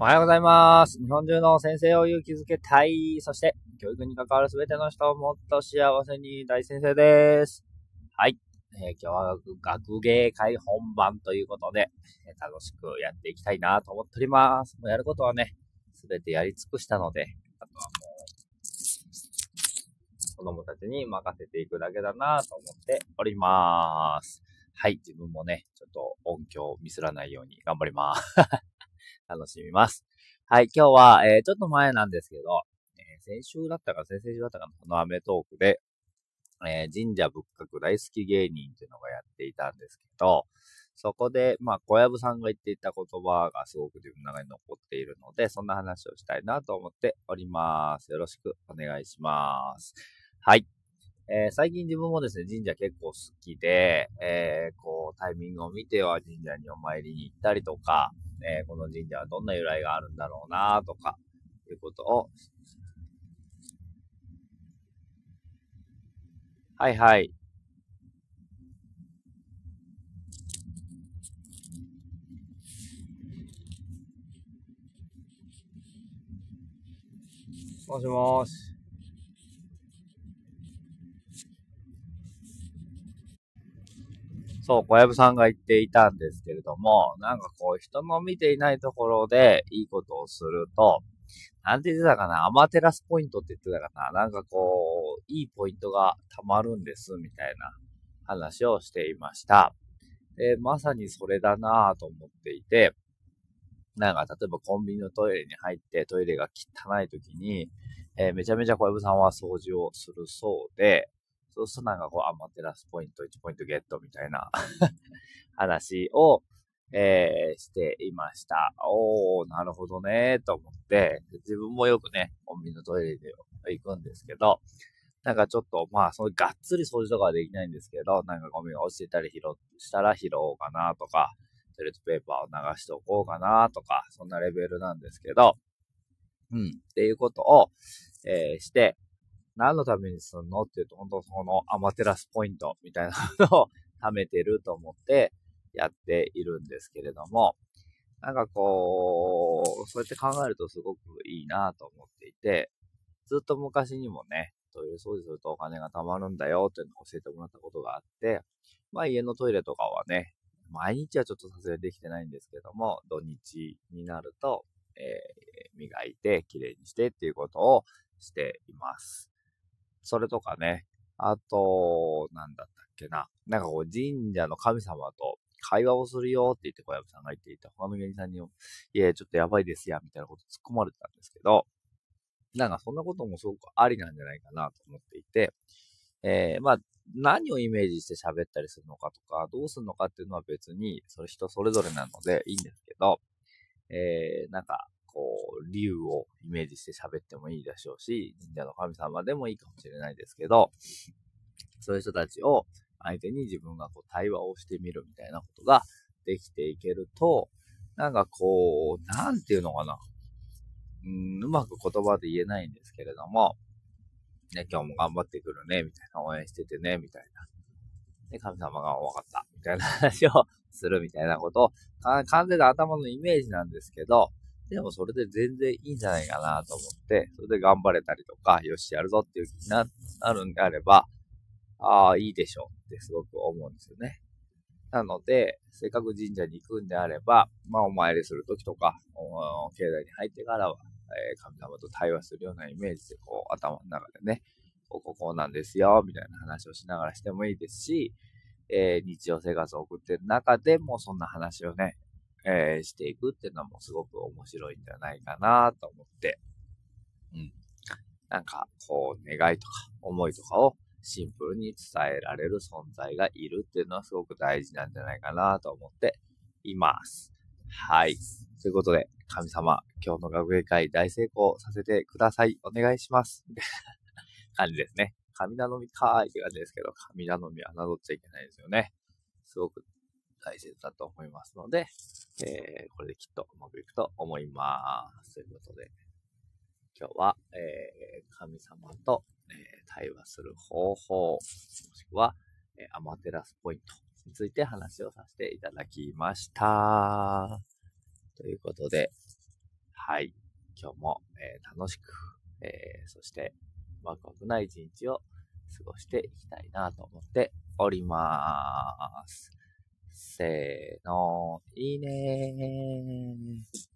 おはようございます。日本中の先生を勇気づけたい。そして、教育に関わるすべての人をもっと幸せに大先生です。はい。えー、今日は学芸会本番ということで、え、楽しくやっていきたいなと思っております。もうやることはね、すべてやり尽くしたので、あとはもう、子供たちに任せていくだけだなと思っております。はい。自分もね、ちょっと音響をミスらないように頑張ります。楽しみます。はい、今日は、えー、ちょっと前なんですけど、えー、先週だったか先々週だったかのこのアメトークで、えー、神社仏閣大好き芸人っていうのがやっていたんですけど、そこで、まあ、小籔さんが言っていた言葉がすごく自分の中に残っているので、そんな話をしたいなと思っております。よろしくお願いします。はい。えー、最近自分もですね、神社結構好きで、えー、こう、タイミングを見ては神社にお参りに行ったりとか、えー、この神社はどんな由来があるんだろうなとか、いうことを、はいはい。もしもし。そう、小籔さんが言っていたんですけれども、なんかこう、人の見ていないところでいいことをすると、なんて言ってたかな、アマテラスポイントって言ってたかな、なんかこう、いいポイントが溜まるんです、みたいな話をしていました。で、まさにそれだなぁと思っていて、なんか、例えばコンビニのトイレに入ってトイレが汚い時に、えー、めちゃめちゃ小籔さんは掃除をするそうで、そうするとなんかこう、アマテラスポイント1ポイントゲットみたいな話を、えー、していました。おー、なるほどね、と思って、自分もよくね、コンビニのトイレで行くんですけど、なんかちょっと、まあ、そのがっつり掃除とかはできないんですけど、なんかゴミが落ちてたり拾したら拾おうかなとか、トイレットペーパーを流しておこうかなとか、そんなレベルなんですけど、うん、っていうことを、えー、して、何のためにすんの？っていうと、本当そのアマテラスポイントみたいなのを貯めてると思ってやっているんですけれども、なんかこう、そうやって考えるとすごくいいなと思っていて、ずっと昔にもね、トイレ掃除するとお金が貯まるんだよっていうのを教えてもらったことがあって、まあ家のトイレとかはね、毎日はちょっとさすがにできてないんですけども、土日になると、えー、磨いて、きれいにしてっていうことをしています。それとかね、あと、なんだったっけな。なんかこう、神社の神様と会話をするよって言って小籔さんが言っていて、他の芸人さんにも、いや、ちょっとやばいですや、みたいなこと突っ込まれてたんですけど、なんかそんなこともすごくありなんじゃないかなと思っていて、えー、まあ、何をイメージして喋ったりするのかとか、どうするのかっていうのは別に、それ人それぞれなのでいいんですけど、えー、なんか、こう、理由をイメージして喋ってもいいでしょうし、神社の神様でもいいかもしれないですけど、そういう人たちを相手に自分がこう対話をしてみるみたいなことができていけると、なんかこう、なんていうのかな。うん、うまく言葉で言えないんですけれども、ね、今日も頑張ってくるね、みたいな、応援しててね、みたいな。で、神様が分かった、みたいな話をするみたいなことを、完全な頭のイメージなんですけど、でもそれで全然いいんじゃないかなと思って、それで頑張れたりとか、よし、やるぞっていう気になるんであれば、ああ、いいでしょうってすごく思うんですよね。なので、せっかく神社に行くんであれば、まあ、お参りするときとか、境内に入ってからは、えー、神様と対話するようなイメージで、こう、頭の中でね、こここうなんですよ、みたいな話をしながらしてもいいですし、えー、日常生活を送ってる中でもそんな話をね、えー、していくっていうのもすごく面白いんじゃないかなと思って、うん。なんか、こう、願いとか思いとかをシンプルに伝えられる存在がいるっていうのはすごく大事なんじゃないかなと思っています。はい。ということで、神様、今日の学芸会大成功させてください。お願いします。感じですね。神頼みかーいって感じですけど、神頼みは侮っちゃいけないですよね。すごく大切だと思いますので、えー、これできっとうまくいくと思います。ということで、今日は、えー、神様と、えー、対話する方法、もしくは、えアマテラスポイントについて話をさせていただきました。ということで、はい。今日も、え、楽しく、え、そして、ワクワクな一日を過ごしていきたいなと思っております。せーの、いいねー。